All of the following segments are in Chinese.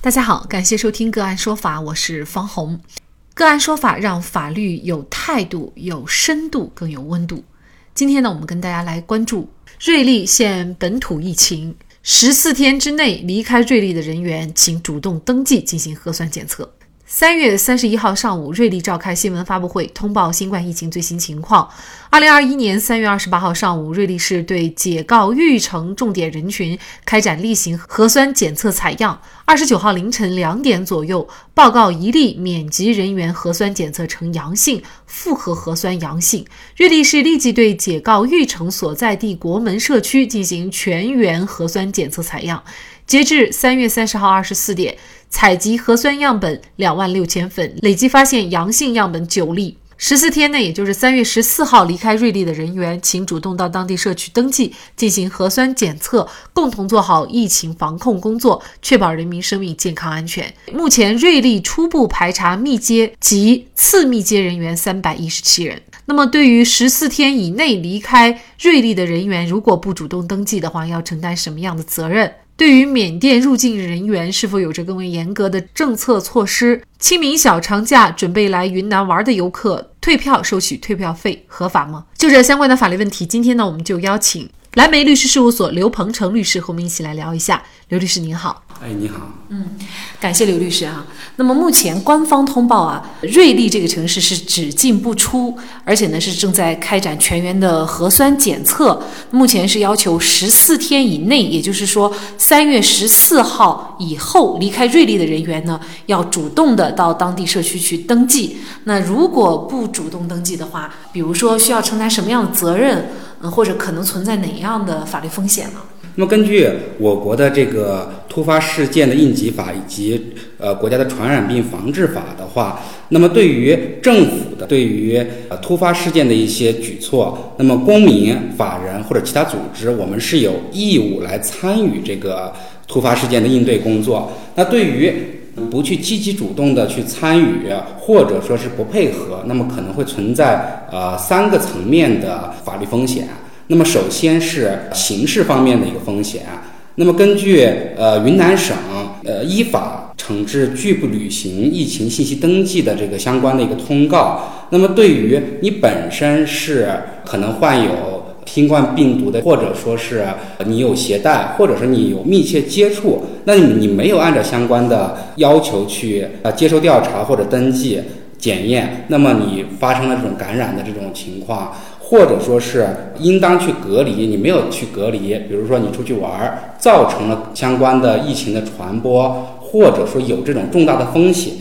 大家好，感谢收听个案说法，我是方红。个案说法让法律有态度、有深度、更有温度。今天呢，我们跟大家来关注瑞丽县本土疫情，十四天之内离开瑞丽的人员，请主动登记进行核酸检测。三月三十一号上午，瑞丽召开新闻发布会，通报新冠疫情最新情况。二零二一年三月二十八号上午，瑞丽市对解告玉城重点人群开展例行核酸检测采样。二十九号凌晨两点左右，报告一例免籍人员核酸检测呈阳性，复合核酸阳性。瑞丽市立即对解告玉城所在地国门社区进行全员核酸检测采样。截至三月三十号二十四点，采集核酸样本两万六千份，累计发现阳性样本九例。十四天内，也就是三月十四号离开瑞丽的人员，请主动到当地社区登记进行核酸检测，共同做好疫情防控工作，确保人民生命健康安全。目前，瑞丽初步排查密接及次密接人员三百一十七人。那么，对于十四天以内离开瑞丽的人员，如果不主动登记的话，要承担什么样的责任？对于缅甸入境人员，是否有着更为严格的政策措施？清明小长假准备来云南玩的游客退票收取退票费合法吗？就这相关的法律问题，今天呢，我们就邀请蓝莓律师事务所刘鹏程律师和我们一起来聊一下。刘律师您好，哎，你好，嗯，感谢刘律师啊。那么目前官方通报啊，瑞丽这个城市是只进不出，而且呢是正在开展全员的核酸检测。目前是要求十四天以内，也就是说三月十四号以后离开瑞丽的人员呢，要主动的到当地社区去登记。那如果不主动登记的话，比如说需要承担什么样的责任，嗯，或者可能存在哪样的法律风险呢？那么根据我国的这个突发事件的应急法以及呃国家的传染病防治法的话，那么对于政府的对于呃突发事件的一些举措，那么公民、法人或者其他组织，我们是有义务来参与这个突发事件的应对工作。那对于不去积极主动的去参与，或者说是不配合，那么可能会存在呃三个层面的法律风险。那么首先是刑事方面的一个风险。那么根据呃云南省呃依法惩治拒不履行疫情信息登记的这个相关的一个通告，那么对于你本身是可能患有新冠病毒的，或者说是你有携带，或者说你有密切接触，那你你没有按照相关的要求去呃接受调查或者登记检验，那么你发生了这种感染的这种情况。或者说是应当去隔离，你没有去隔离，比如说你出去玩儿，造成了相关的疫情的传播，或者说有这种重大的风险，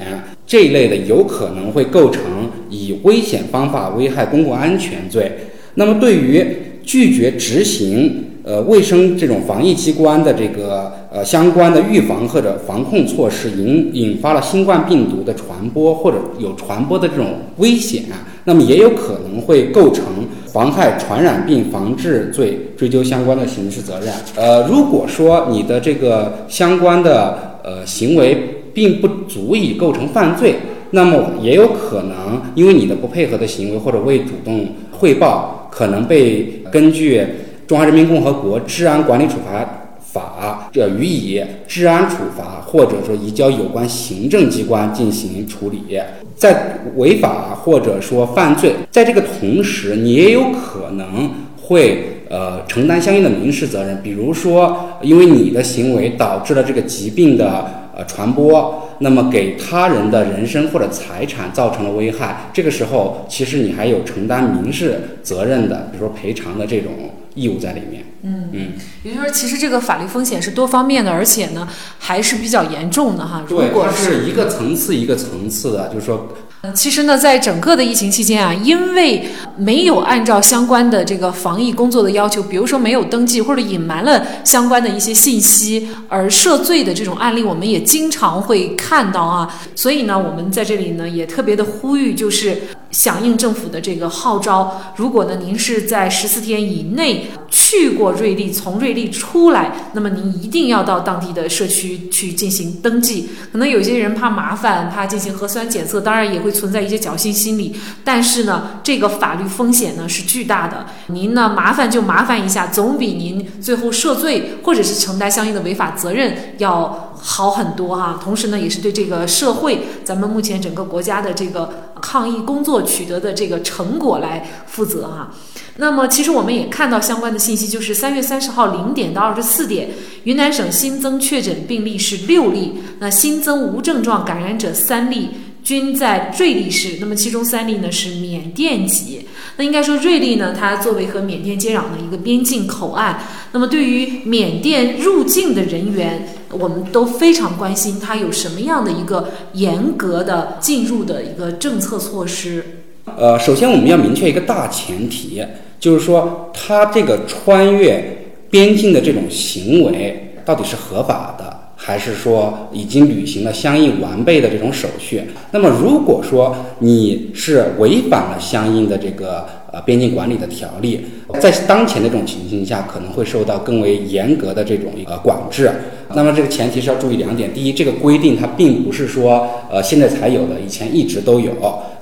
这一类的有可能会构成以危险方法危害公共安全罪。那么对于拒绝执行呃卫生这种防疫机关的这个呃相关的预防或者防控措施，引引发了新冠病毒的传播或者有传播的这种危险，那么也有可能会构成。妨害传染病防治罪追究相关的刑事责任。呃，如果说你的这个相关的呃行为并不足以构成犯罪，那么也有可能因为你的不配合的行为或者未主动汇报，可能被根据《中华人民共和国治安管理处罚法》这予以治安处罚，或者说移交有关行政机关进行处理。在违法或者说犯罪，在这个同时，你也有可能会呃承担相应的民事责任。比如说，因为你的行为导致了这个疾病的呃传播，那么给他人的人身或者财产造成了危害，这个时候其实你还有承担民事责任的，比如说赔偿的这种义务在里面。嗯嗯，也就是说，其实这个法律风险是多方面的，而且呢还是比较严重的哈。对，它是一个层次一个层次的，就是说。其实呢，在整个的疫情期间啊，因为没有按照相关的这个防疫工作的要求，比如说没有登记或者隐瞒了相关的一些信息而涉罪的这种案例，我们也经常会看到啊。所以呢，我们在这里呢也特别的呼吁，就是响应政府的这个号召，如果呢您是在十四天以内去过瑞丽，从瑞丽出来，那么您一定要到当地的社区去进行登记。可能有些人怕麻烦，怕进行核酸检测，当然也会。存在一些侥幸心理，但是呢，这个法律风险呢是巨大的。您呢麻烦就麻烦一下，总比您最后涉罪或者是承担相应的违法责任要好很多哈。同时呢，也是对这个社会，咱们目前整个国家的这个抗疫工作取得的这个成果来负责哈。那么，其实我们也看到相关的信息，就是三月三十号零点到二十四点，云南省新增确诊病例是六例，那新增无症状感染者三例。均在瑞丽市，那么其中三例呢是缅甸籍。那应该说瑞丽呢，它作为和缅甸接壤的一个边境口岸，那么对于缅甸入境的人员，我们都非常关心，它有什么样的一个严格的进入的一个政策措施。呃，首先我们要明确一个大前提，就是说它这个穿越边境的这种行为到底是合法。还是说已经履行了相应完备的这种手续？那么如果说你是违反了相应的这个呃边境管理的条例，在当前的这种情形下，可能会受到更为严格的这种呃管制。那么这个前提是要注意两点：第一，这个规定它并不是说呃现在才有的，以前一直都有；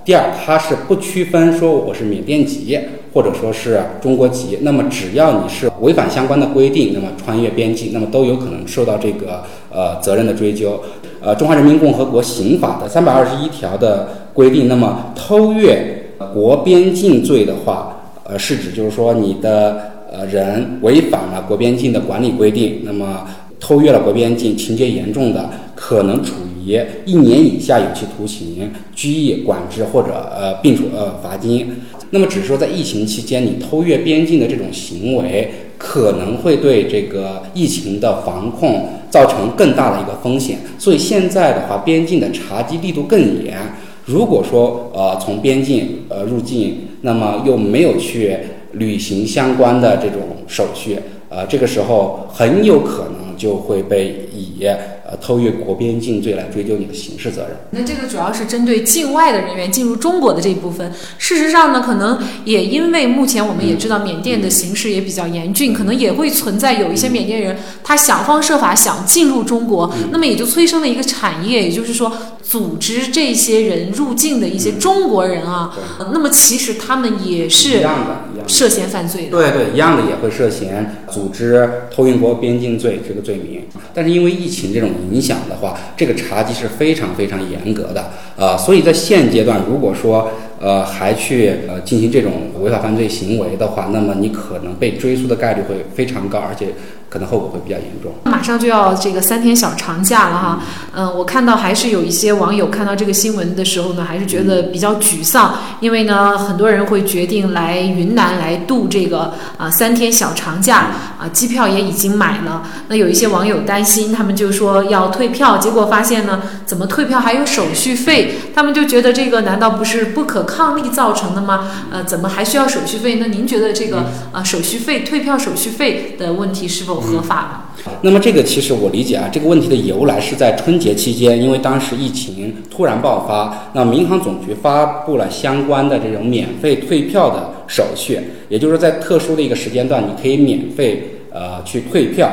第二，它是不区分说我是缅甸籍。或者说是中国籍，那么只要你是违反相关的规定，那么穿越边境，那么都有可能受到这个呃责任的追究。呃，《中华人民共和国刑法》的三百二十一条的规定，那么偷越国边境罪的话，呃，是指就是说你的呃人违反了国边境的管理规定，那么偷越了国边境，情节严重的，可能处于一年以下有期徒刑、拘役、管制或者呃并处呃罚金。那么只是说，在疫情期间，你偷越边境的这种行为，可能会对这个疫情的防控造成更大的一个风险。所以现在的话，边境的查缉力度更严。如果说呃从边境呃入境，那么又没有去履行相关的这种手续，呃，这个时候很有可能就会被以。呃，偷越国边境罪来追究你的刑事责任。那这个主要是针对境外的人员进入中国的这一部分。事实上呢，可能也因为目前我们也知道缅甸的形势也比较严峻，可能也会存在有一些缅甸人他想方设法想进入中国，那么也就催生了一个产业，也就是说组织这些人入境的一些中国人啊。那么其实他们也是一样的，涉嫌犯罪的。对对，一样的也会涉嫌组织偷运国边境罪这个罪名。但是因为疫情这种。影响的话，这个查缉是非常非常严格的啊，所以在现阶段，如果说呃还去呃进行这种违法犯罪行为的话，那么你可能被追诉的概率会非常高，而且。可能后果会比较严重。马上就要这个三天小长假了哈，嗯，我看到还是有一些网友看到这个新闻的时候呢，还是觉得比较沮丧，因为呢，很多人会决定来云南来度这个啊三天小长假啊，机票也已经买了。那有一些网友担心，他们就说要退票，结果发现呢，怎么退票还有手续费？他们就觉得这个难道不是不可抗力造成的吗？呃，怎么还需要手续费？那您觉得这个啊手续费退票手续费的问题是否？合法的。那么这个其实我理解啊，这个问题的由来是在春节期间，因为当时疫情突然爆发，那民航总局发布了相关的这种免费退票的手续，也就是在特殊的一个时间段，你可以免费呃去退票。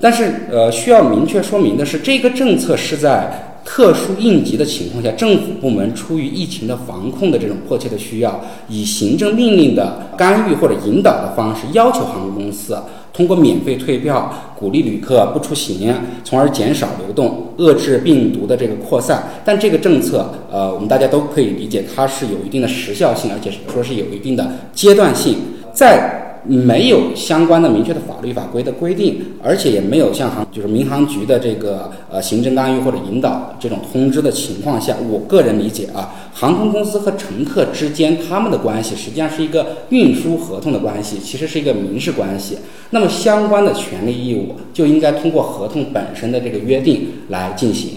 但是呃需要明确说明的是，这个政策是在。特殊应急的情况下，政府部门出于疫情的防控的这种迫切的需要，以行政命令的干预或者引导的方式，要求航空公司通过免费退票，鼓励旅客不出行，从而减少流动，遏制病毒的这个扩散。但这个政策，呃，我们大家都可以理解，它是有一定的时效性，而且说是有一定的阶段性，在。没有相关的明确的法律法规的规定，而且也没有像航就是民航局的这个呃行政干预或者引导这种通知的情况下，我个人理解啊，航空公司和乘客之间他们的关系实际上是一个运输合同的关系，其实是一个民事关系。那么相关的权利义务就应该通过合同本身的这个约定来进行。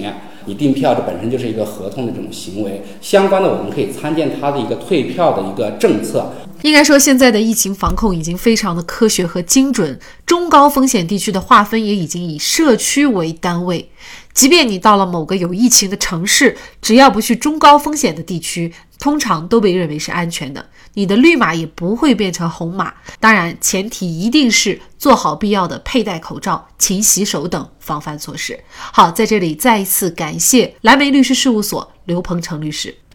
你订票这本身就是一个合同的这种行为，相关的我们可以参见它的一个退票的一个政策。应该说，现在的疫情防控已经非常的科学和精准，中高风险地区的划分也已经以社区为单位。即便你到了某个有疫情的城市，只要不去中高风险的地区，通常都被认为是安全的，你的绿码也不会变成红码。当然，前提一定是做好必要的佩戴口罩、勤洗手等防范措施。好，在这里再一次感谢蓝莓律师事务所刘鹏程律师。